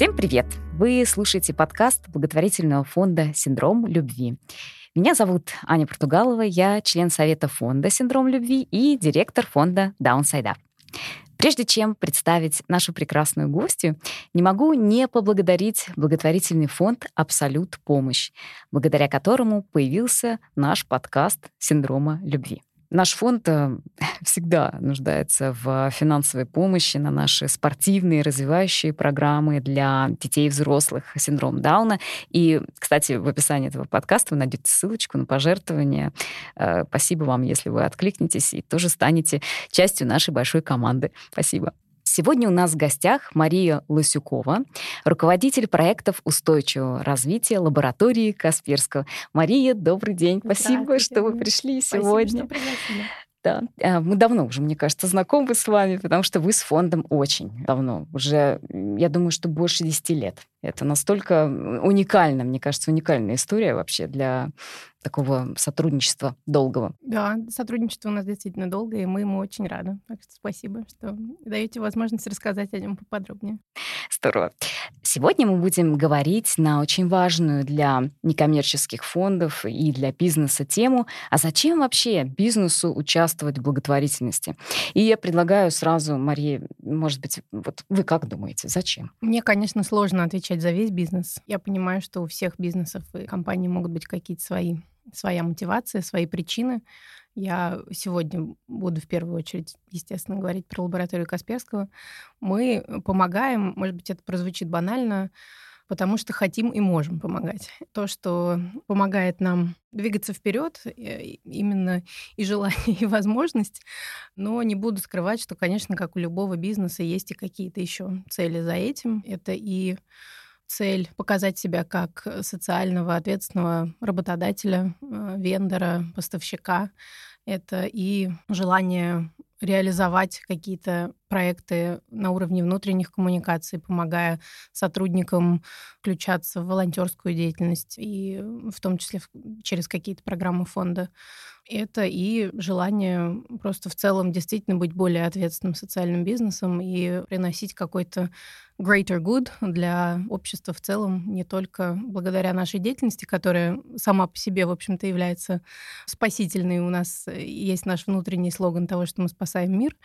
Всем привет! Вы слушаете подкаст благотворительного фонда «Синдром любви». Меня зовут Аня Португалова, я член совета фонда «Синдром любви» и директор фонда Up. Прежде чем представить нашу прекрасную гостью, не могу не поблагодарить благотворительный фонд «Абсолют помощь», благодаря которому появился наш подкаст «Синдрома любви». Наш фонд э, всегда нуждается в финансовой помощи на наши спортивные развивающие программы для детей и взрослых с синдромом Дауна. И, кстати, в описании этого подкаста вы найдете ссылочку на пожертвование. Э, спасибо вам, если вы откликнетесь и тоже станете частью нашей большой команды. Спасибо. Сегодня у нас в гостях Мария Лосюкова, руководитель проектов устойчивого развития лаборатории Касперского. Мария, добрый день. Спасибо, что вы пришли сегодня. Спасибо, Да, э, мы давно уже, мне кажется, знакомы с вами, потому что вы с фондом очень давно. Уже, я думаю, что больше 10 лет. Это настолько уникально, мне кажется, уникальная история вообще для такого сотрудничества долгого. Да, сотрудничество у нас действительно долгое, и мы ему очень рады. Так что спасибо, что даете возможность рассказать о нем поподробнее. Здорово. Сегодня мы будем говорить на очень важную для некоммерческих фондов и для бизнеса тему, а зачем вообще бизнесу участвовать в благотворительности? И я предлагаю сразу, Мария, может быть, вот вы как думаете, зачем? Мне, конечно, сложно отвечать за весь бизнес. Я понимаю, что у всех бизнесов и компаний могут быть какие-то свои своя мотивация, свои причины. Я сегодня буду в первую очередь, естественно, говорить про лабораторию Касперского. Мы помогаем, может быть, это прозвучит банально, потому что хотим и можем помогать. То, что помогает нам двигаться вперед, э, именно и желание, и возможность. Но не буду скрывать, что, конечно, как у любого бизнеса, есть и какие-то еще цели за этим. Это и цель показать себя как социального ответственного работодателя, э, вендора, поставщика. Это и желание реализовать какие-то проекты на уровне внутренних коммуникаций, помогая сотрудникам включаться в волонтерскую деятельность и в том числе через какие-то программы фонда. Это и желание просто в целом действительно быть более ответственным социальным бизнесом и приносить какой-то greater good для общества в целом, не только благодаря нашей деятельности, которая сама по себе, в общем-то, является спасительной. У нас есть наш внутренний слоган того, что мы спасаем мир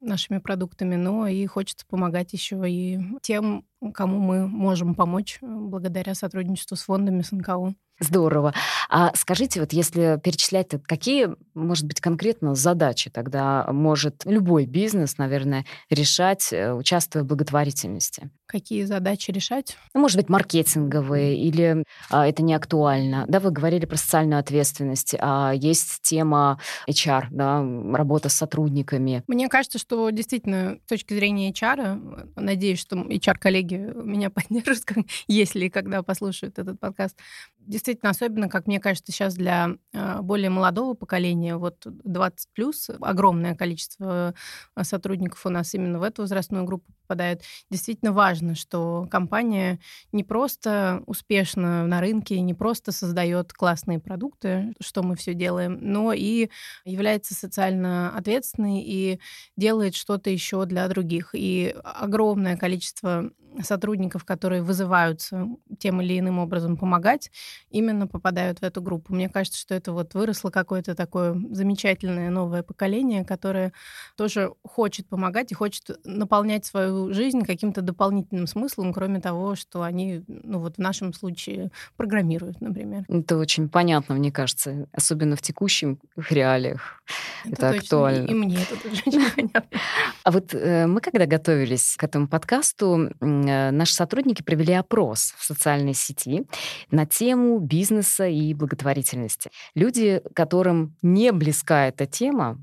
нашими продуктами, но и хочется помогать еще и тем, кому мы можем помочь благодаря сотрудничеству с фондами, с НКО. Здорово. А скажите, вот если перечислять, какие, может быть, конкретно задачи тогда может любой бизнес, наверное, решать, э, участвуя в благотворительности? Какие задачи решать? Ну, может быть, маркетинговые или а, это не актуально. Да, вы говорили про социальную ответственность, а есть тема HR, да, работа с сотрудниками. Мне кажется, что действительно с точки зрения HR, надеюсь, что HR-коллеги меня поддержат, если и когда послушают этот подкаст, действительно, особенно, как мне кажется, сейчас для а, более молодого поколения, вот 20 плюс, огромное количество а, сотрудников у нас именно в эту возрастную группу попадает. Действительно важно, что компания не просто успешна на рынке, не просто создает классные продукты, что мы все делаем, но и является социально ответственной и делает что-то еще для других. И огромное количество сотрудников, которые вызываются тем или иным образом помогать, именно попадают в эту группу. Мне кажется, что это вот выросло какое-то такое замечательное новое поколение, которое тоже хочет помогать и хочет наполнять свою жизнь каким-то дополнительным смыслом, кроме того, что они, ну вот в нашем случае, программируют, например. Это очень понятно, мне кажется, особенно в текущих реалиях. Это, это актуально. И, и мне это тоже очень понятно. А вот э, мы когда готовились к этому подкасту, Э, наши сотрудники провели опрос в социальной сети на тему бизнеса и благотворительности. Люди, которым не близка эта тема,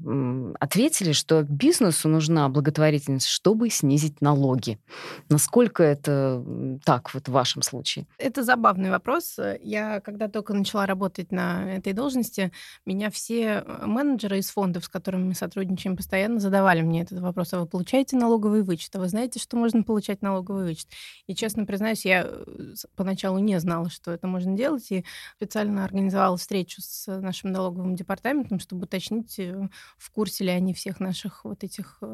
ответили, что бизнесу нужна благотворительность, чтобы снизить налоги. Насколько это так вот в вашем случае? Это забавный вопрос. Я, когда только начала работать на этой должности, меня все э, менеджеры из фондов, с которыми мы сотрудничаем, постоянно задавали мне этот вопрос. А вы получаете налоговый вычет? А вы знаете, что можно получать налоговый вычет? И, честно признаюсь, я э, поначалу не знала, что это можно делать, и специально организовала встречу с нашим налоговым департаментом, чтобы уточнить, э, в курсе ли они всех наших вот этих э,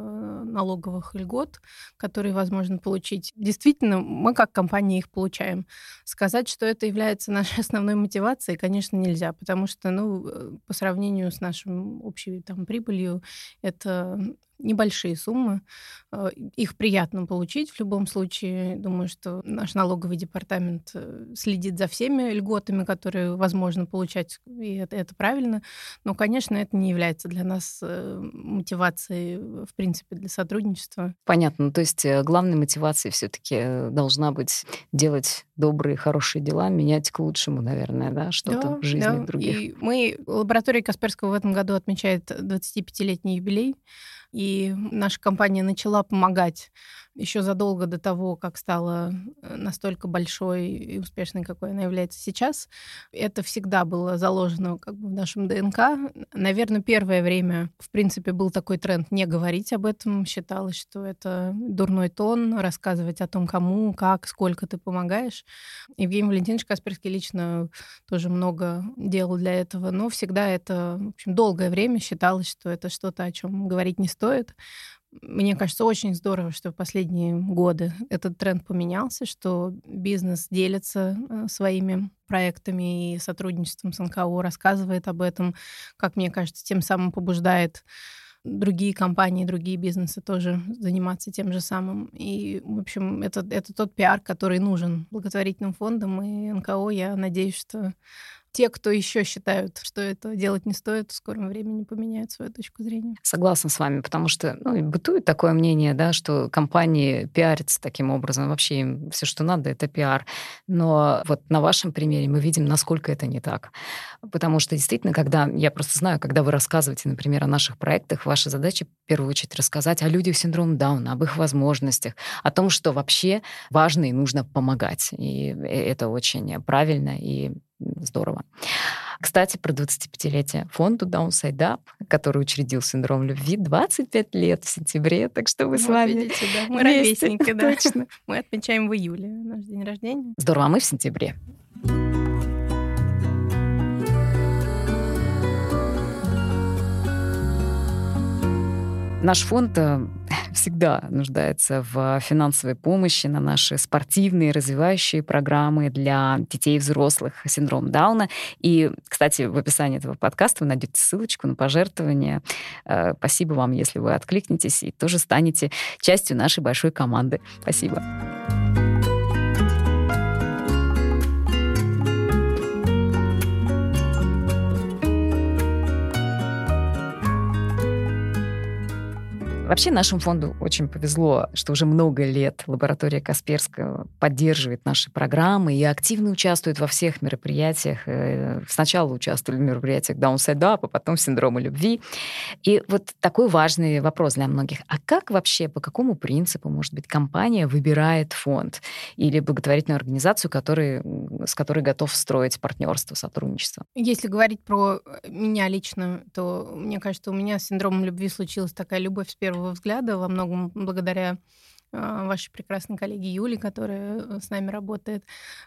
налоговых льгот, которые возможно получить. Действительно, мы как компания их получаем. Сказать, что это является нашей основной мотивацией, конечно, нельзя, потому что, ну, э, по сравнению с нашим общей там прибылью, это небольшие суммы. Э, их приятно получить в любом случае. Думаю, что наш налоговый департамент э, следит за всеми льготами, которые возможно получать, и это, это правильно. Но, конечно, это не является для нас э, мотивацией, в принципе, для сотрудничества. Понятно. Ну, то есть главной мотивацией все таки должна быть делать добрые, хорошие дела, менять к лучшему, наверное, да, что-то да, в жизни да. других. И мы, лаборатория Касперского в этом году отмечает 25-летний юбилей. И наша компания начала помогать еще задолго до того, как стала э, настолько большой и успешной, какой она является сейчас. Это всегда было заложено как бы в нашем ДНК. Наверное, первое время, в принципе, был такой тренд не говорить об этом. Считалось, что это дурной тон, рассказывать о том, кому, как, сколько ты помогаешь. Евгений Валентинович Касперский лично тоже много делал для этого, но всегда это, в общем, долгое время считалось, что это что-то, о чем говорить не стоит. Мне кажется, очень здорово, что в последние годы этот тренд поменялся, что бизнес делится э, своими проектами и сотрудничеством с НКО, рассказывает об этом, как мне кажется, тем самым побуждает другие компании, другие бизнесы тоже заниматься тем же самым. И, в общем, это, это тот пиар, который нужен благотворительным фондам и НКО. Я надеюсь, что те, кто еще считают, что это делать не стоит, в скором времени поменяют свою точку зрения. Согласна с вами, потому что ну, бытует такое мнение, да, что компании пиарятся таким образом. Вообще им все, что надо, это пиар. Но вот на вашем примере мы видим, насколько это не так. Потому что действительно, когда, я просто знаю, когда вы рассказываете, например, о наших проектах, ваша задача в первую очередь рассказать о людях с синдромом Дауна, об их возможностях, о том, что вообще важно и нужно помогать. И э, это очень правильно и здорово. Кстати, про 25-летие фонду Downside Up, который учредил синдром любви, 25 лет в сентябре, так что вы вот, с вами видите, да. Мы ровесники, да. Точно. Мы отмечаем в июле наш день рождения. Здорово, а мы в сентябре. Наш фонд э, всегда нуждается в финансовой помощи на наши спортивные развивающие программы для детей и взрослых с синдромом Дауна. И, кстати, в описании этого подкаста вы найдете ссылочку на пожертвование. Э, спасибо вам, если вы откликнетесь и тоже станете частью нашей большой команды. Спасибо. Вообще нашему фонду очень повезло, что уже много лет лаборатория Касперского поддерживает наши программы и активно участвует во всех мероприятиях. Э, сначала участвовали в мероприятиях Downside Up, а потом синдрома любви. И вот такой важный вопрос для многих. А как вообще, по какому принципу, может быть, компания выбирает фонд или благотворительную организацию, который, с которой готов строить партнерство, сотрудничество? Если говорить про меня лично, то мне кажется, у меня с синдромом любви случилась такая любовь с первого первого взгляда, во многом благодаря а, вашей прекрасной коллеге Юли, которая э, с нами работает,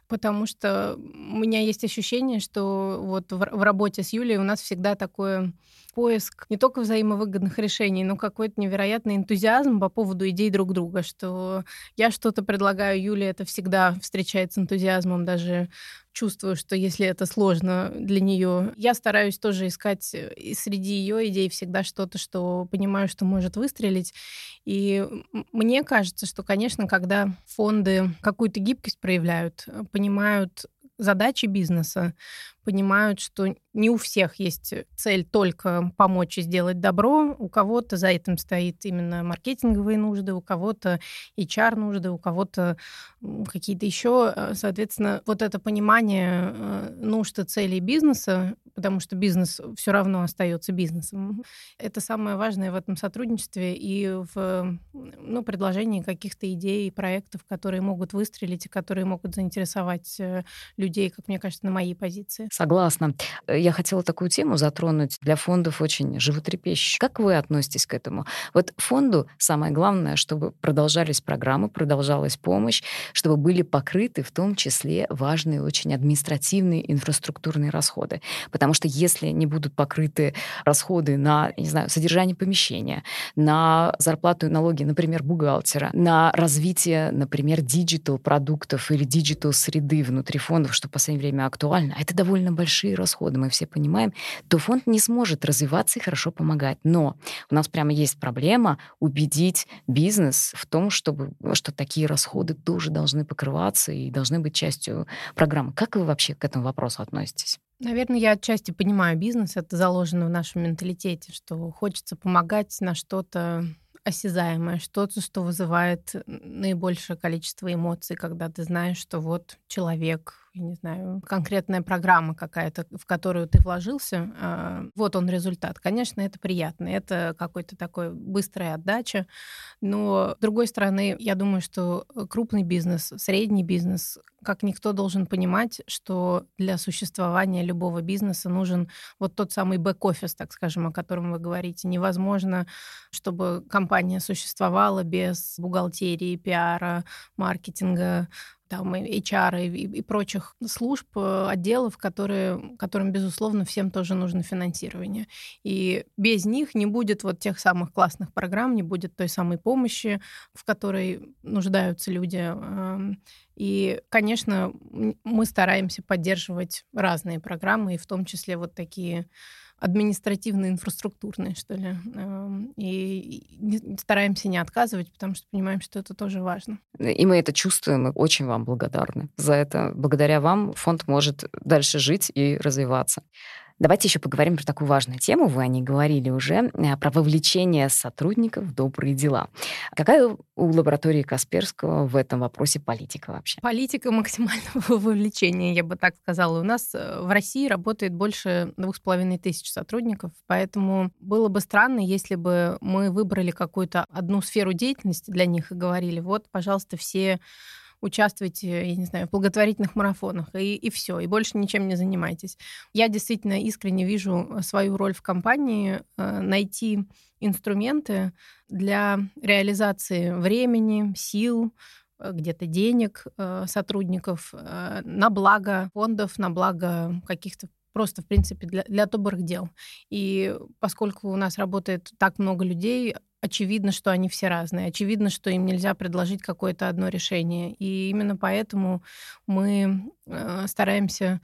потому что у меня есть ощущение, что вот в, в работе с Юлей у нас всегда такое поиск не только взаимовыгодных решений, но какой-то невероятный энтузиазм по поводу идей друг друга, что я что-то предлагаю Юле, это всегда встречается энтузиазмом, даже чувствую, что если это сложно для нее, я стараюсь тоже искать э, среди ее идей всегда что-то, что понимаю, что может выстрелить. И мне кажется, что, конечно, когда фонды какую-то гибкость проявляют, э, понимают задачи бизнеса, понимают, что не у всех есть цель только помочь и сделать добро. У кого-то за этим стоит именно маркетинговые нужды, у кого-то HR-нужды, у кого-то какие-то еще. Э, соответственно, вот это понимание э, нужд и целей бизнеса, потому что бизнес все равно остается бизнесом, это самое важное в этом сотрудничестве и в ну, предложении каких-то идей и проектов, которые могут выстрелить и которые могут заинтересовать э, людей, как мне кажется, на моей позиции. Согласна. Э, я хотела такую тему затронуть. Для фондов очень животрепещущая. Как вы относитесь к этому? Вот фонду самое главное, чтобы продолжались программы, продолжалась помощь, чтобы были покрыты в том числе важные очень административные инфраструктурные расходы. Потому Потому что если не будут покрыты расходы на, не знаю, содержание помещения, на зарплату и налоги, например, бухгалтера, на развитие, например, digital продуктов или digital среды внутри фондов, что в последнее время актуально, а это довольно большие расходы, мы все понимаем, то фонд не сможет развиваться и хорошо помогать. Но у нас прямо есть проблема убедить бизнес в том, чтобы, что такие расходы тоже должны покрываться и должны быть частью программы. Как вы вообще к этому вопросу относитесь? Наверное, я отчасти понимаю бизнес, это заложено в нашем менталитете, что хочется помогать на что-то осязаемое, что-то, что вызывает наибольшее количество эмоций, когда ты знаешь, что вот человек я не знаю, конкретная программа какая-то, в которую ты вложился, а, вот он результат. Конечно, это приятно, это какой-то такой быстрая отдача, но с другой стороны, я думаю, что крупный бизнес, средний бизнес, как никто должен понимать, что для существования любого бизнеса нужен вот тот самый бэк-офис, так скажем, о котором вы говорите. Невозможно, чтобы компания существовала без бухгалтерии, пиара, маркетинга, там, HR и, и прочих служб, э, отделов, которые, которым, безусловно, всем тоже нужно финансирование. И без них не будет вот тех самых классных программ, не будет той самой помощи, в которой нуждаются люди. Эм, и, конечно, мы стараемся поддерживать разные программы, и в том числе вот такие административно-инфраструктурные, что ли. Эм, и стараемся не отказывать, потому что понимаем, что это тоже важно. И мы это чувствуем, и очень вам благодарны за это. Благодаря вам фонд может дальше жить и развиваться. Давайте еще поговорим про такую важную тему. Вы о ней говорили уже, э, про вовлечение сотрудников в добрые дела. Какая у лаборатории Касперского в этом вопросе политика вообще? Политика максимального вовлечения, я бы так сказала. У нас э, в России работает больше двух с половиной тысяч сотрудников, поэтому было бы странно, если бы мы выбрали какую-то одну сферу деятельности для них и говорили, вот, пожалуйста, все участвуйте, я не знаю, в благотворительных марафонах, и, и все, и больше ничем не занимайтесь. Я действительно искренне вижу э, свою роль в компании э, найти инструменты для реализации времени, сил, э, где-то денег сотрудников на благо фондов, на благо каких-то просто, в принципе, для, для добрых дел. И поскольку у нас работает так много людей, очевидно, что они все разные. Очевидно, что им нельзя предложить какое-то одно решение. И именно поэтому мы э, стараемся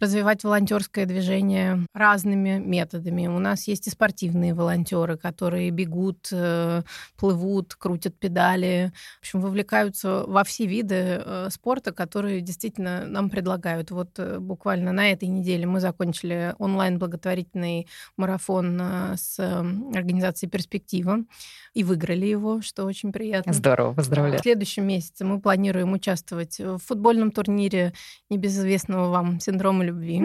развивать волонтерское движение разными методами. У нас есть и спортивные волонтеры, которые бегут, э, плывут, крутят педали, в общем, вовлекаются во все виды э, спорта, которые действительно нам предлагают. Вот э, буквально на этой неделе мы закончили онлайн благотворительный марафон с организацией «Перспектива» и выиграли его, что очень приятно. Здорово, поздравляю. В следующем месяце мы планируем участвовать в футбольном турнире небезызвестного вам синдрома любви.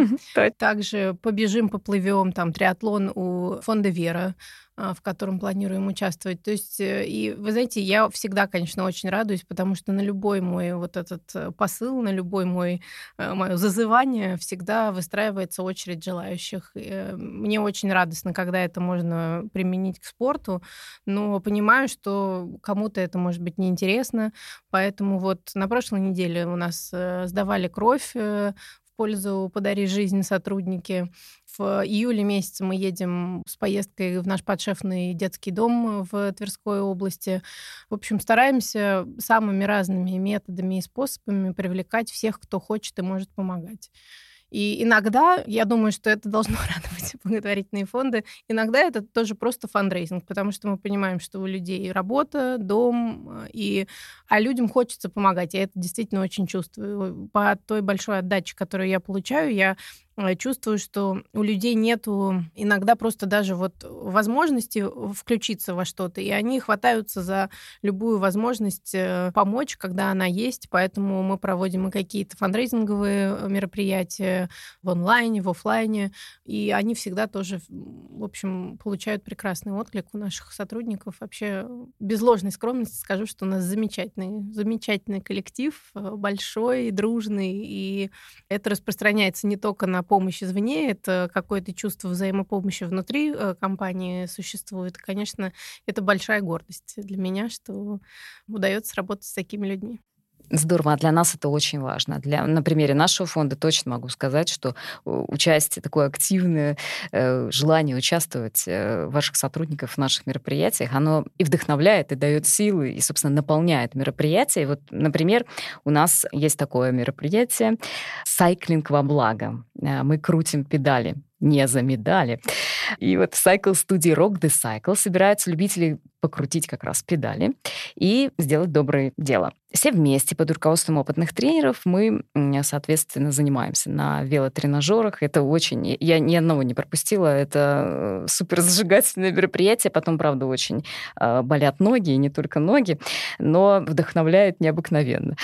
Также побежим, поплывем, там триатлон у фонда Вера а, в котором планируем участвовать. То есть, э, и вы знаете, я всегда, конечно, очень радуюсь, потому что на любой мой вот этот э, посыл, на любой мой э, мое зазывание всегда выстраивается очередь желающих. Мне очень радостно, когда это можно применить к спорту, но понимаю, что кому-то это может быть неинтересно, поэтому вот на прошлой неделе у нас сдавали кровь пользу «Подари жизнь» сотрудники. В июле месяце мы едем с поездкой в наш подшефный детский дом в Тверской области. В общем, стараемся самыми разными методами и способами привлекать всех, кто хочет и может помогать. И иногда, я думаю, что это должно радовать благотворительные фонды, иногда это тоже просто фандрейзинг, потому что мы понимаем, что у людей работа, дом, э, и... а людям хочется помогать. Я это действительно очень чувствую. По той большой отдаче, которую я получаю, я чувствую, что у людей нету иногда просто даже вот возможности включиться во что-то, и они хватаются за любую возможность э, помочь, когда она есть, поэтому мы проводим и какие-то фандрейзинговые э, мероприятия в онлайне, в офлайне, и они всегда тоже, в общем, получают прекрасный отклик у наших сотрудников. Вообще, без ложной скромности скажу, что у нас замечательный, замечательный коллектив, большой, дружный, и это распространяется не только на помощь извне, это какое-то чувство взаимопомощи внутри э, компании существует. Конечно, это большая гордость для меня, что удается работать с такими людьми. Здорово, а для нас это очень важно. Для, на примере нашего фонда точно могу сказать, что э, участие, такое активное э, желание участвовать э, ваших сотрудников в наших мероприятиях, оно и вдохновляет, и дает силы, и, собственно, наполняет мероприятие. И вот, например, у нас есть такое мероприятие «Сайклинг во благо». Мы крутим педали не за медали. И вот Cycle студии Rock the Cycle собираются любители покрутить как раз педали и сделать доброе дело. Все вместе под руководством опытных тренеров мы, соответственно, занимаемся на велотренажерах. Это очень... Я ни одного не пропустила. Это э, супер зажигательное мероприятие. Потом, правда, очень э, болят ноги, и не только ноги, но вдохновляет необыкновенно.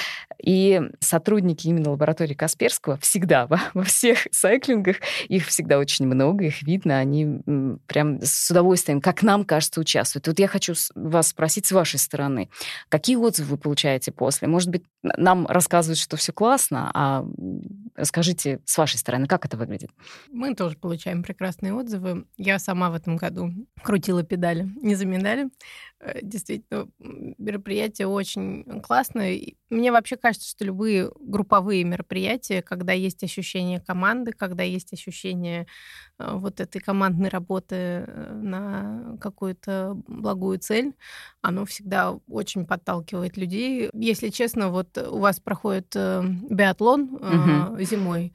И сотрудники именно лаборатории Касперского всегда во, во всех сайклингах, их всегда очень много, их видно, они прям с удовольствием, как нам кажется, участвуют. Вот я хочу вас спросить с вашей стороны, какие отзывы вы получаете после? Может быть, нам рассказывают, что все классно, а скажите с вашей стороны, как это выглядит? Мы тоже получаем прекрасные отзывы. Я сама в этом году крутила педали, не за медали. Э, действительно, мероприятие очень классное. Мне вообще кажется, что любые групповые мероприятия, когда есть ощущение команды, когда есть ощущение э, вот этой командной работы э, на какую-то благую цель, оно всегда очень подталкивает людей. Если честно, вот у вас проходит биатлон угу. зимой,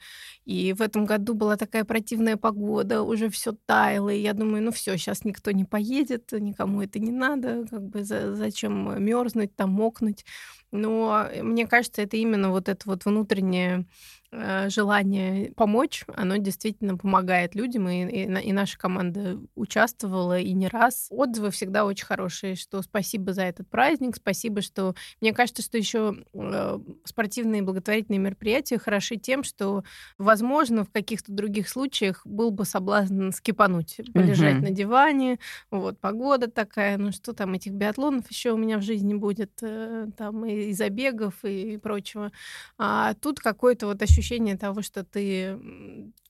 и в этом году была такая противная погода, уже все таяло, и я думаю, ну все, сейчас никто не поедет, никому это не надо, как бы за, зачем мерзнуть, там мокнуть. Но мне кажется, это именно вот это вот внутреннее Э, желание помочь, оно действительно помогает людям, и, и, и наша команда участвовала и не раз. Отзывы всегда очень хорошие, что спасибо за этот праздник, спасибо, что... Мне кажется, что еще э, спортивные благотворительные мероприятия хороши тем, что, возможно, в каких-то других случаях был бы соблазн скипануть, полежать mm-hmm. на диване, вот, погода такая, ну что там, этих биатлонов еще у меня в жизни будет, э, там, и, и забегов, и, прочего. А тут какое-то вот ощущение того, что ты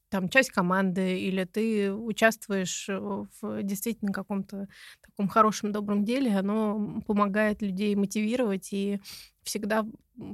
там часть команды, или ты участвуешь в действительно каком-то таком хорошем, добром деле, оно помогает людей мотивировать, и всегда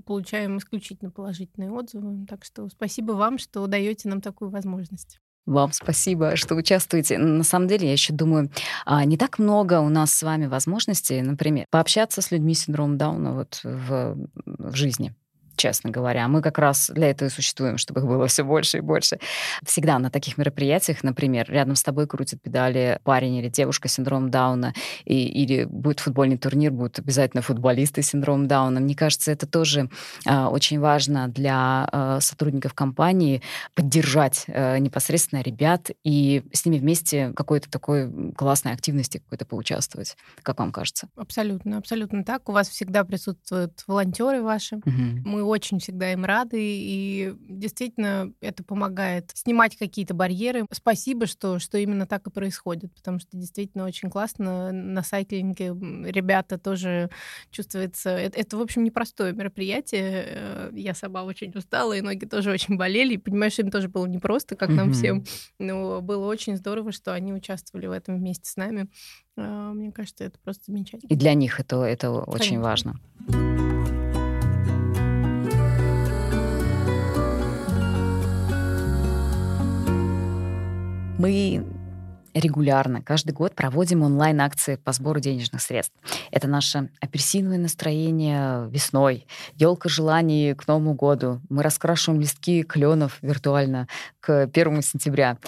получаем исключительно положительные отзывы. Так что спасибо вам, что даете нам такую возможность. Вам спасибо, что участвуете. На самом деле, я еще думаю, а, не так много у нас с вами возможностей, например, пообщаться с людьми с синдромом Дауна вот в, в жизни честно говоря. Мы как раз для этого и существуем, чтобы их было все больше и больше. Всегда на таких мероприятиях, например, рядом с тобой крутят педали парень или девушка с синдромом Дауна, и, или будет футбольный турнир, будут обязательно футболисты с синдромом Дауна. Мне кажется, это тоже э, очень важно для э, сотрудников компании поддержать э, непосредственно ребят и с ними вместе какой-то такой классной активности какой-то поучаствовать. Как вам кажется? Абсолютно, абсолютно так. У вас всегда присутствуют волонтеры ваши. Угу. Мы очень всегда им рады, и действительно это помогает снимать какие-то барьеры. Спасибо, что, что именно так и происходит, потому что действительно очень классно на сайклинге ребята тоже чувствуется... Это, это в общем, непростое мероприятие. Э, я сама очень устала, и ноги тоже очень болели, и понимаешь, им тоже было непросто, как нам всем, но было очень здорово, что они участвовали в этом вместе с нами. Э, мне кажется, это просто замечательно. И для них это, это очень важно. Мы регулярно, каждый год проводим онлайн-акции по сбору денежных средств. Это наше апельсиновое настроение весной, елка желаний к Новому году. Мы раскрашиваем листки кленов виртуально к 1 сентября.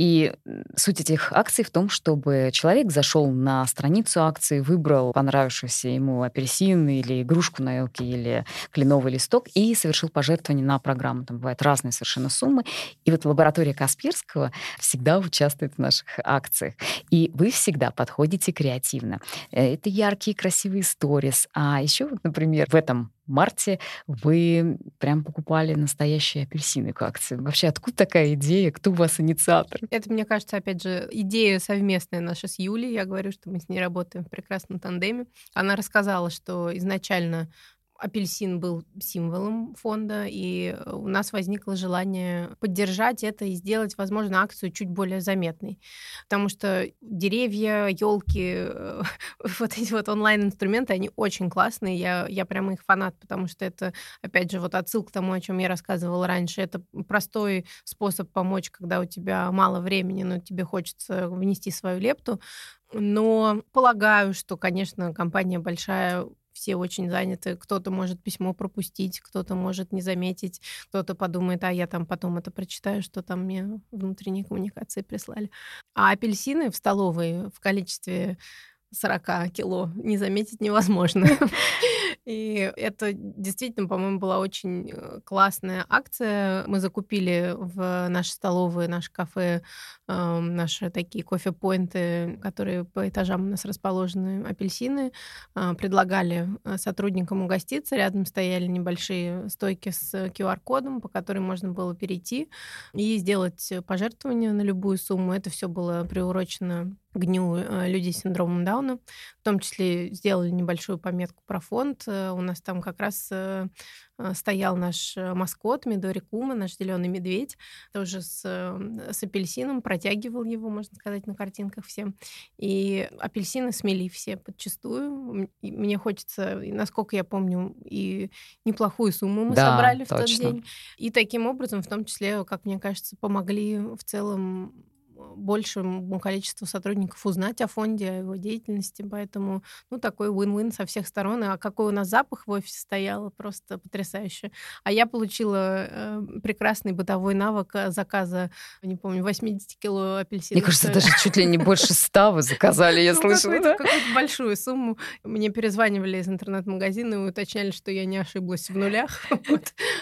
И суть этих акций в том, чтобы человек зашел на страницу акции, выбрал понравившийся ему апельсин или игрушку на елке или кленовый листок и совершил пожертвование на программу. Там бывают разные совершенно суммы. И вот лаборатория Касперского всегда участвует в наших акциях. И вы всегда подходите креативно. Э, это яркие, красивые сторис. А еще, например, в этом марте вы прям покупали настоящие апельсины к акции. Вообще, откуда такая идея? Кто у вас инициатор? Это, мне кажется, опять же, идея совместная наша с Юлей. Я говорю, что мы с ней работаем в прекрасном тандеме. Она рассказала, что изначально апельсин был символом фонда, и у нас возникло желание поддержать это и сделать, возможно, акцию чуть более заметной. Потому что деревья, елки, вот эти вот онлайн-инструменты, они очень классные. Я, я прямо их фанат, потому что это, опять же, вот отсыл к тому, о чем я рассказывала раньше. Это простой способ помочь, когда у тебя мало времени, но тебе хочется внести свою лепту. Но полагаю, что, конечно, компания большая, все очень заняты. Кто-то может письмо пропустить, кто-то может не заметить, кто-то подумает, а я там потом это прочитаю, что там мне внутренние коммуникации прислали. А апельсины в столовой в количестве 40 кило не заметить невозможно. И это действительно, по-моему, была очень э, классная акция. Мы закупили в наши столовые, наше кафе, наши такие кофе-поинты, которые по этажам у нас расположены, апельсины. А, предлагали э, сотрудникам угоститься. Рядом стояли небольшие стойки с QR-кодом, по которым можно было перейти и сделать пожертвование на любую сумму. Это все было приурочено к дню э, людей с синдромом Дауна. В том числе сделали небольшую пометку про фонд. Э, у нас там как раз э, стоял наш маскот Мидори Кума, наш зеленый медведь, тоже с, с апельсином, протягивал его, можно сказать, на картинках всем. И апельсины смели все подчастую. И мне хочется, насколько я помню, и неплохую сумму мы да, собрали в точно. тот день. И таким образом, в том числе, как мне кажется, помогли в целом большему количеству сотрудников узнать о фонде, о его деятельности. Поэтому, ну, такой win-win со всех сторон. А какой у нас запах в офисе стоял, просто потрясающе. А я получила э, прекрасный бытовой навык э, заказа, не помню, 80 кило апельсинов. Мне кажется, даже чуть ли не больше 100 вы заказали, я ну, слышала. Какую-то большую сумму. Мне перезванивали из интернет-магазина и уточняли, что я не ошиблась в нулях.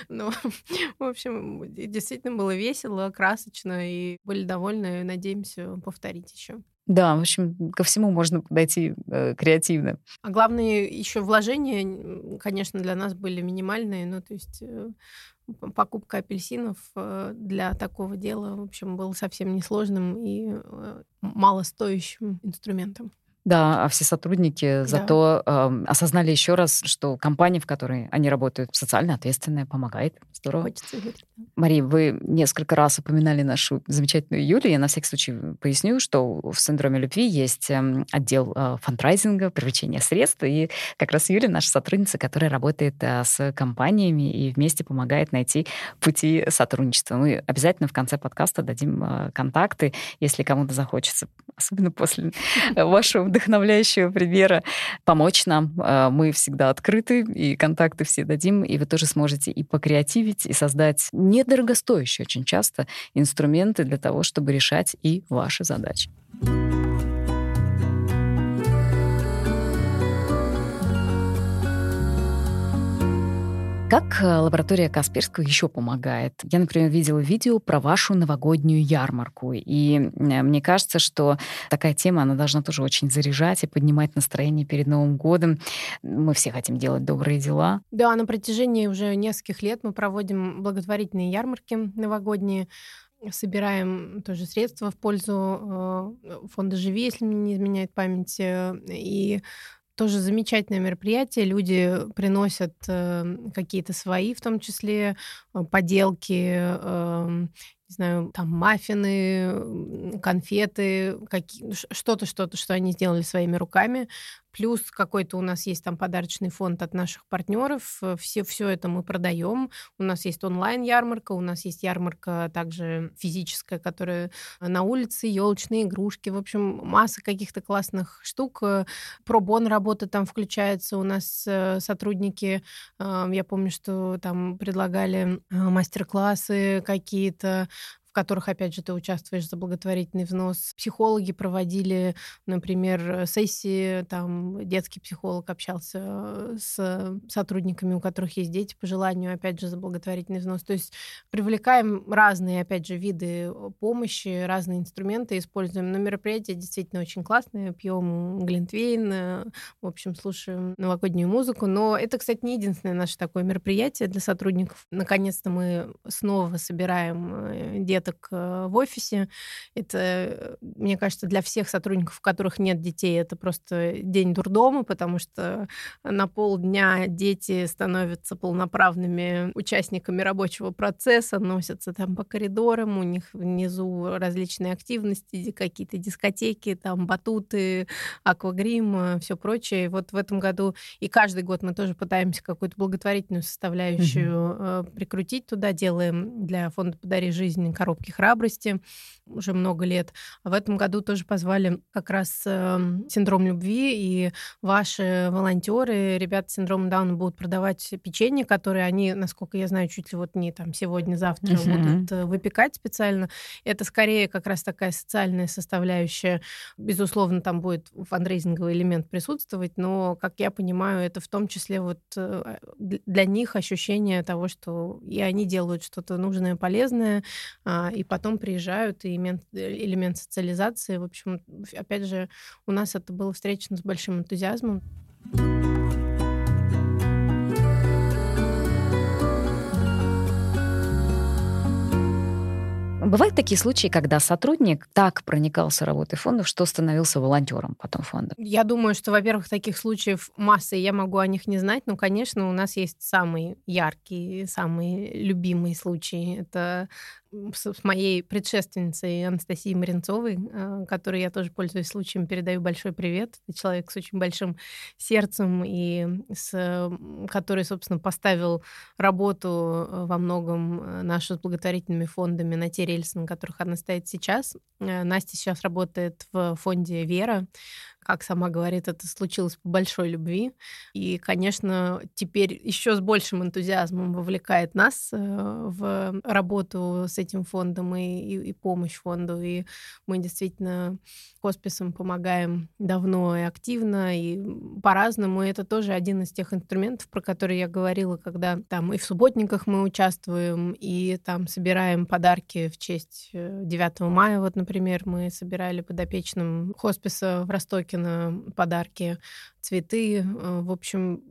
Ну, в общем, действительно было весело, красочно, и были довольны надеемся повторить еще. Да, в общем, ко всему можно подойти э, креативно. А главные еще вложения, конечно, для нас были минимальные. Ну, то есть э, покупка апельсинов э, для такого дела, в общем, был совсем несложным и э, малостоящим инструментом. Да, а все сотрудники да. зато э, осознали еще раз, что компания, в которой они работают, социально ответственная, помогает. Здорово. Хочется верить. Мария, вы несколько раз упоминали нашу замечательную Юлию. Я на всякий случай поясню, что в синдроме любви есть отдел э, фандрайзинга, привлечения средств. И как раз Юлия наша сотрудница, которая работает э, с компаниями и вместе помогает найти пути сотрудничества. Мы обязательно в конце подкаста дадим э, контакты, если кому-то захочется, особенно после вашего вдохновляющего примера, помочь нам. А, мы всегда открыты, и контакты все дадим, и вы тоже сможете и покреативить, и создать недорогостоящие очень часто инструменты для того, чтобы решать и ваши задачи. Как э, лаборатория Касперского еще помогает? Я, например, видела видео про вашу новогоднюю ярмарку, и э, мне кажется, что такая тема, она должна тоже очень заряжать и поднимать настроение перед Новым годом. Мы все хотим делать добрые дела. Да, на протяжении уже нескольких лет мы проводим благотворительные ярмарки новогодние, собираем тоже средства в пользу э, фонда «Живи», если мне не изменяет память, и тоже замечательное мероприятие. Люди приносят э, какие-то свои, в том числе э, поделки, э, не знаю, там маффины, конфеты, какие, что-то, что-то, что они сделали своими руками. Плюс какой-то у нас есть там подарочный фонд от наших партнеров. Э, все, все это мы продаем. У нас есть онлайн-ярмарка, у нас есть ярмарка также физическая, которая на улице, елочные игрушки. В общем, масса каких-то классных штук. Э, Пробон работа там включается. У нас э, сотрудники, я помню, что там предлагали мастер-классы какие-то которых, опять же, ты участвуешь за благотворительный взнос. Психологи проводили, например, сессии, там детский психолог общался с сотрудниками, у которых есть дети, по желанию, опять же, за благотворительный взнос. То есть привлекаем разные, опять же, виды помощи, разные инструменты используем. Но мероприятие действительно очень классное. Пьем глинтвейн, в общем, слушаем новогоднюю музыку. Но это, кстати, не единственное наше такое мероприятие для сотрудников. Наконец-то мы снова собираем э, деток э, в офисе. Это, мне кажется, для всех сотрудников, у которых нет детей, это просто день дурдома, потому что на полдня дети становятся полноправными участниками рабочего процесса, носятся там по коридорам, у них внизу различные активности, какие-то дискотеки, там батуты, аквагрим, все прочее. Вот в этом году и каждый год мы тоже пытаемся какую-то благотворительную составляющую mm-hmm. прикрутить туда, делаем для фонда «Подари жизнь» коробки храбрости уже много лет. А в этом году тоже позвали как раз э, синдром любви, и ваши волонтеры, ребята с синдромом Дауна будут продавать печенье, которые они, насколько я знаю, чуть ли вот не там сегодня-завтра mm-hmm. будут э, выпекать специально. Это скорее как раз такая социальная составляющая. Безусловно, там будет фандрейзинговый элемент присутствовать, но, как я понимаю, это в том числе вот э, для них ощущение того, что и они делают что-то нужное, полезное, а, и потом приезжают и элемент, элемент социализации. В общем, опять же, у нас это было встречено с большим энтузиазмом. Бывают такие случаи, когда сотрудник так проникался работой фондов, что становился волонтером потом фонда? Я думаю, что, во-первых, таких случаев масса, и я могу о них не знать, но, конечно, у нас есть самый яркий, самый любимый случай. Это с моей предшественницей Анастасией Маринцовой, а, которой я тоже пользуюсь случаем, передаю большой привет. Это человек с очень большим сердцем и с, который, собственно, поставил работу э, во многом э, нашу с благотворительными фондами на те рельсы, на которых она стоит сейчас. Э, Настя сейчас работает в фонде «Вера», как сама говорит, это случилось по большой любви. И, конечно, теперь еще с большим энтузиазмом вовлекает нас э, в работу с этим фондом и, и, и помощь фонду. И мы действительно хосписом помогаем давно и активно, и по-разному. И это тоже один из тех инструментов, про которые я говорила, когда там и в субботниках мы участвуем, и там собираем подарки в честь 9 э, мая. Вот, например, мы собирали подопечным хосписа в Ростоке на подарки, цветы, э, в общем,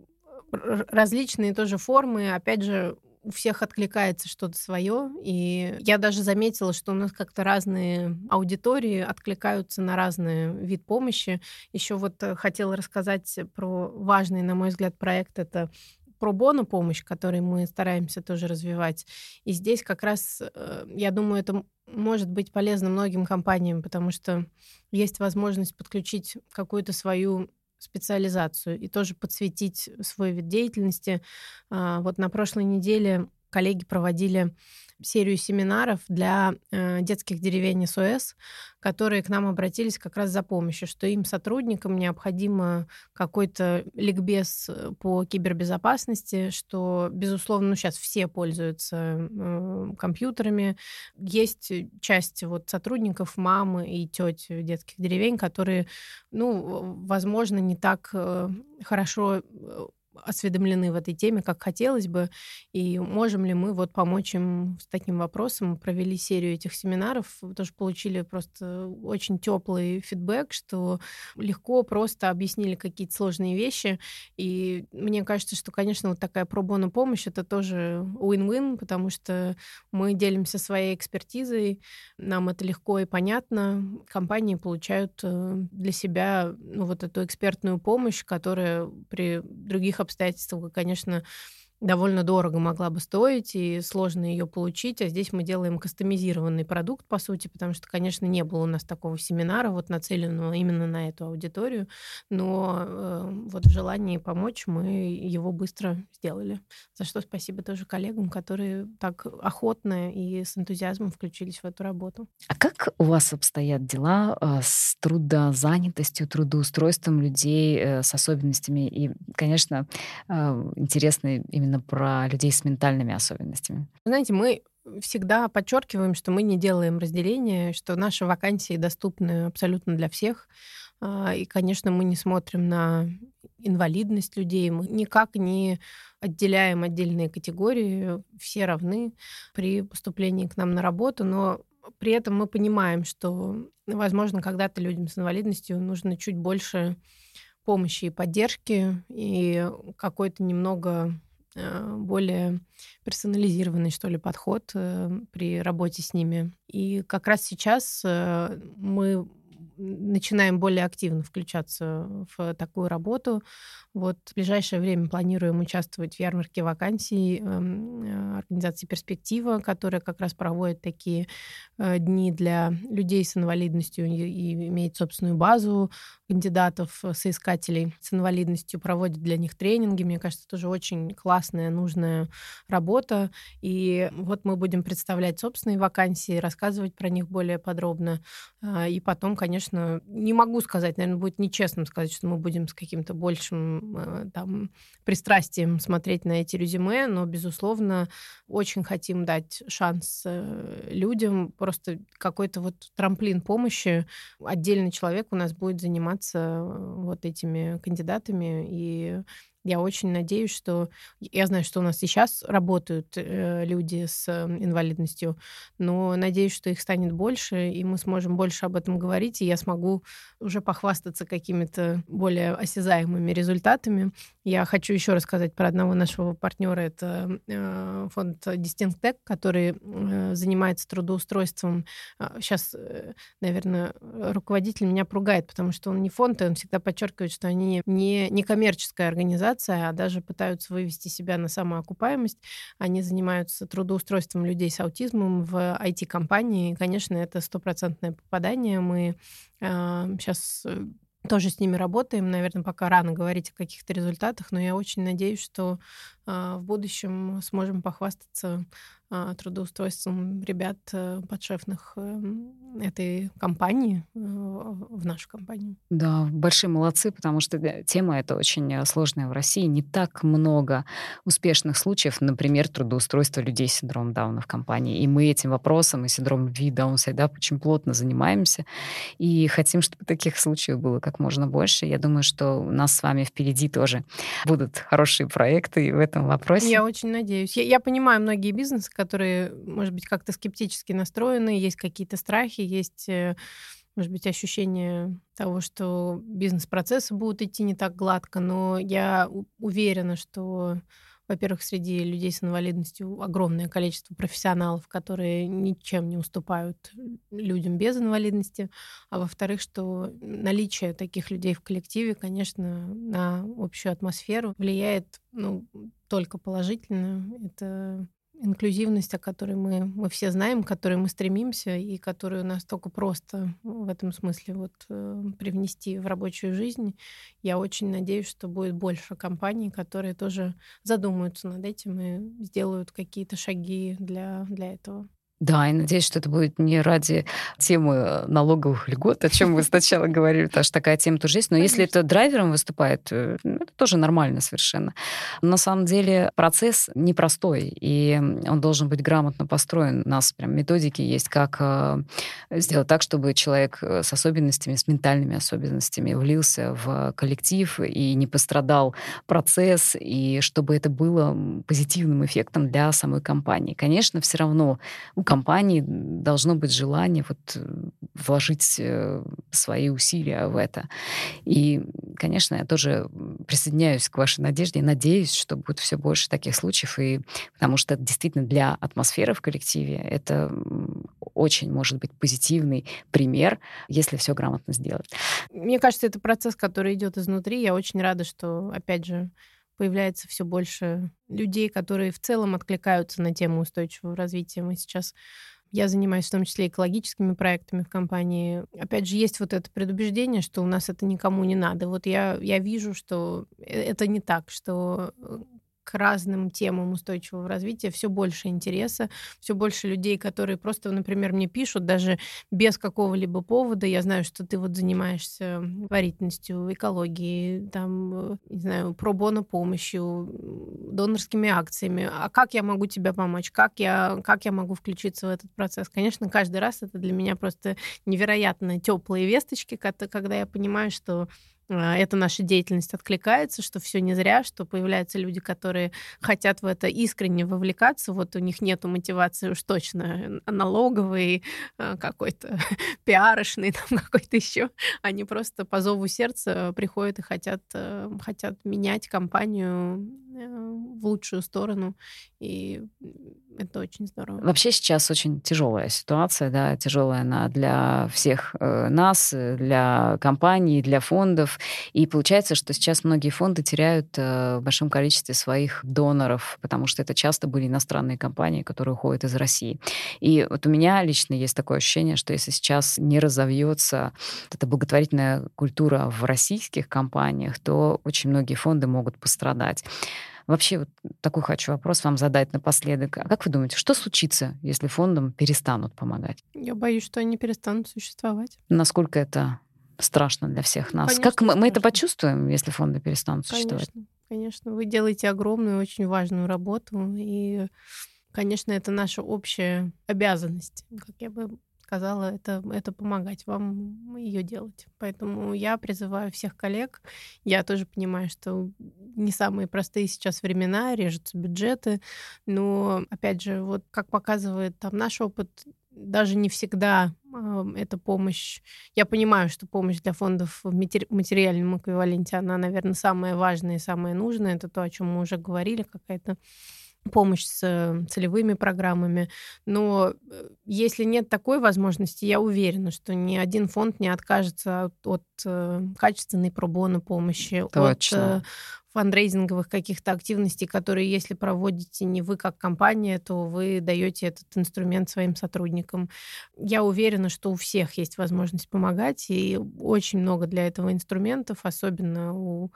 различные тоже формы. Опять же, у всех откликается что-то свое. И я даже заметила, что у нас как-то разные аудитории откликаются на разный вид помощи. Еще вот э, хотела рассказать про важный, на мой взгляд, проект. Это про бону помощь, который мы стараемся тоже развивать. И здесь как раз, э, я думаю, это может быть полезно многим компаниям, потому что есть возможность подключить какую-то свою специализацию и тоже подсветить свой вид деятельности. А, вот на прошлой неделе коллеги проводили серию семинаров для э, детских деревень СОС, которые к нам обратились как раз за помощью, что им, сотрудникам, необходимо какой-то ликбез э, по кибербезопасности, что, безусловно, ну, сейчас все пользуются э, компьютерами. Есть часть вот сотрудников, мамы и теть детских деревень, которые, ну, возможно, не так э, хорошо э, осведомлены в этой теме, как хотелось бы, и можем ли мы вот помочь им с таким вопросом. Провели серию этих семинаров, тоже получили просто очень теплый фидбэк, что легко просто объяснили какие-то сложные вещи, и мне кажется, что, конечно, вот такая пробона помощь это тоже win-win, потому что мы делимся своей экспертизой, нам это легко и понятно, компании получают э, для себя ну, вот эту экспертную помощь, которая при других конечно, довольно дорого могла бы стоить, и сложно ее получить. А здесь мы делаем кастомизированный продукт, по сути, потому что, конечно, не было у нас такого семинара, вот нацеленного именно на эту аудиторию. Но э, вот в желании помочь мы его быстро сделали. За что спасибо тоже коллегам, которые так охотно и с энтузиазмом включились в эту работу. А как у вас обстоят дела э, с трудозанятостью, трудоустройством людей э, с особенностями? И, конечно, э, интересно именно именно про людей с ментальными особенностями? Знаете, мы всегда подчеркиваем, что мы не делаем разделения, что наши вакансии доступны абсолютно для всех. А, и, конечно, мы не смотрим на инвалидность людей, мы никак не отделяем отдельные категории, все равны при поступлении к нам на работу, но при этом мы понимаем, что, возможно, когда-то людям с инвалидностью нужно чуть больше помощи и поддержки, и какой-то немного более персонализированный, что ли, подход при работе с ними. И как раз сейчас мы начинаем более активно включаться в такую работу. Вот в ближайшее время планируем участвовать в ярмарке вакансий эм, э, организации «Перспектива», которая как раз проводит такие э, дни для людей с инвалидностью и имеет собственную базу кандидатов, э, соискателей с инвалидностью, проводит для них тренинги. Мне кажется, тоже очень классная, нужная работа. И вот мы будем представлять собственные вакансии, рассказывать про них более подробно. И потом, конечно, не могу сказать, наверное, будет нечестным сказать, что мы будем с каким-то большим Э, там, пристрастием смотреть на эти резюме, но, безусловно, очень хотим дать шанс э, людям, просто какой-то вот трамплин помощи. Отдельный человек у нас будет заниматься э, вот этими кандидатами, и я очень надеюсь, что... Я знаю, что у нас сейчас работают э, люди с инвалидностью, но надеюсь, что их станет больше, и мы сможем больше об этом говорить, и я смогу уже похвастаться какими-то более осязаемыми результатами. Я хочу еще рассказать про одного нашего партнера. Это э, фонд Distinct Tech, который э, занимается трудоустройством. Сейчас, э, наверное, руководитель меня пругает, потому что он не фонд, и он всегда подчеркивает, что они не, не коммерческая организация, а даже пытаются вывести себя на самоокупаемость. Они занимаются трудоустройством людей с аутизмом в IT-компании. Конечно, это стопроцентное попадание. Мы сейчас тоже с ними работаем. Наверное, пока рано говорить о каких-то результатах, но я очень надеюсь, что э, в будущем сможем похвастаться э, трудоустройством ребят э, подшефных э, этой компании э, в нашу компанию. Да, большие молодцы, потому что тема эта очень э, сложная в России. Не так много успешных случаев, например, трудоустройства людей с синдромом Дауна в компании. И мы этим вопросом и синдромом Ви Даунсайда очень плотно занимаемся. И хотим, чтобы таких случаев было как можно больше. Я думаю, что у нас с вами впереди тоже будут хорошие проекты в этом вопросе. Я очень надеюсь. Я, я понимаю многие бизнесы, которые, может быть, как-то скептически настроены, есть какие-то страхи, есть э, может быть, ощущение того, что бизнес-процессы будут идти не так гладко, но я уверена, что во-первых, среди людей с инвалидностью огромное количество профессионалов, которые ничем не уступают людям без инвалидности. А во-вторых, что наличие таких людей в коллективе, конечно, на общую атмосферу влияет ну, только положительно. Это инклюзивность, о которой мы, мы все знаем, к которой мы стремимся, и которую настолько просто в этом смысле вот э, привнести в рабочую жизнь. Я очень надеюсь, что будет больше компаний, которые тоже задумаются над этим и сделают какие-то шаги для, для этого. Да, и надеюсь, что это будет не ради темы э, налоговых льгот, о чем вы сначала говорили, потому что такая тема тоже есть. Но Конечно. если это драйвером выступает, э, ну, это тоже нормально совершенно. На самом деле процесс непростой, и он должен быть грамотно построен. У нас прям методики есть, как э, сделать так, чтобы человек с особенностями, с ментальными особенностями влился в коллектив и не пострадал процесс, и чтобы это было позитивным эффектом для самой компании. Конечно, все равно компании должно быть желание вот э, вложить э, свои усилия в это. И, конечно, я тоже присоединяюсь к вашей надежде и надеюсь, что будет все больше таких случаев, и потому что действительно для атмосферы в коллективе это очень может быть позитивный пример, если все грамотно сделать. Мне кажется, это процесс, который идет изнутри. Я очень рада, что, опять же, появляется все больше людей, которые в целом откликаются на тему устойчивого развития. Мы сейчас я занимаюсь в том числе экологическими проектами в компании. Опять же, есть вот это предубеждение, что у нас это никому не надо. Вот я, я вижу, что э, это не так, что э, к разным темам устойчивого развития все больше интереса, все больше людей, которые просто, например, мне пишут даже без какого-либо повода. Я знаю, что ты вот занимаешься варительностью, экологией, там, э, не знаю, пробона помощью, донорскими акциями. А как я могу тебе помочь? Как я, как я могу включиться в этот процесс? Конечно, каждый раз это для меня просто невероятно теплые весточки, когда я понимаю, что эта наша деятельность откликается, что все не зря, что появляются люди, которые хотят в это искренне вовлекаться. Вот у них нет мотивации уж точно налоговый, а, какой-то пиарышный, там какой-то еще. Они просто по зову сердца приходят и хотят, э, хотят менять компанию в лучшую сторону, и это очень здорово. Вообще сейчас очень тяжелая ситуация, да, тяжелая она для всех э, нас, для компаний, для фондов. И получается, что сейчас многие фонды теряют э, в большом количестве своих доноров, потому что это часто были иностранные компании, которые уходят из России. И вот у меня лично есть такое ощущение, что если сейчас не разовьется эта благотворительная культура в российских компаниях, то очень многие фонды могут пострадать. Вообще вот такой хочу вопрос вам задать напоследок. А как вы думаете, что случится, если фондам перестанут помогать? Я боюсь, что они перестанут существовать. Насколько это страшно для всех нас? Конечно, как мы, мы это почувствуем, если фонды перестанут существовать? Конечно, конечно. Вы делаете огромную, очень важную работу, и конечно, это наша общая обязанность, как я бы сказала, это, это помогать вам ее делать. Поэтому я призываю всех коллег. Я тоже понимаю, что не самые простые сейчас времена, режутся бюджеты, но, опять же, вот как показывает там наш опыт, даже не всегда э, эта помощь... Я понимаю, что помощь для фондов в материальном эквиваленте, она, наверное, самая важная и самая нужная. Это то, о чем мы уже говорили, какая-то помощь с э, целевыми программами. Но э, если нет такой возможности, я уверена, что ни один фонд не откажется от, от э, качественной пробону помощи, Точно. от фандрейзинговых каких-то активностей, которые, если проводите не вы как компания, то вы даете этот инструмент своим сотрудникам. Я уверена, что у всех есть возможность помогать, и очень много для этого инструментов, особенно у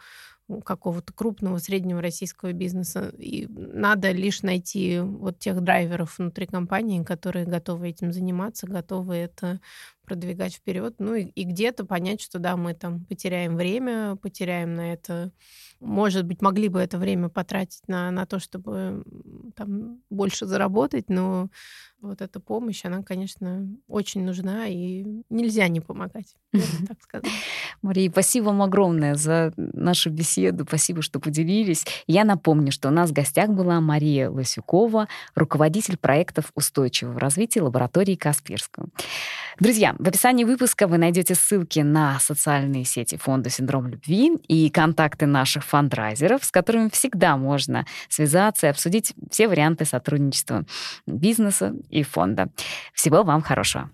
какого-то крупного, среднего российского бизнеса. И надо лишь найти вот тех драйверов внутри компании, которые готовы этим заниматься, готовы это продвигать вперед. Ну и, и где-то понять, что да, мы там потеряем время, потеряем на это может быть, могли бы это время потратить на, на то, чтобы там больше заработать, но вот эта помощь, она, конечно, очень нужна, и нельзя не помогать, так сказать. Мария, спасибо вам огромное за нашу беседу, спасибо, что поделились. Я напомню, что у нас в гостях была Мария Лосюкова, руководитель проектов устойчивого развития лаборатории Каспирского. Друзья, в описании выпуска вы найдете ссылки на социальные сети фонда «Синдром любви» и контакты наших фандрайзеров, с которыми всегда можно связаться и обсудить все варианты сотрудничества бизнеса и фонда. Всего вам хорошего.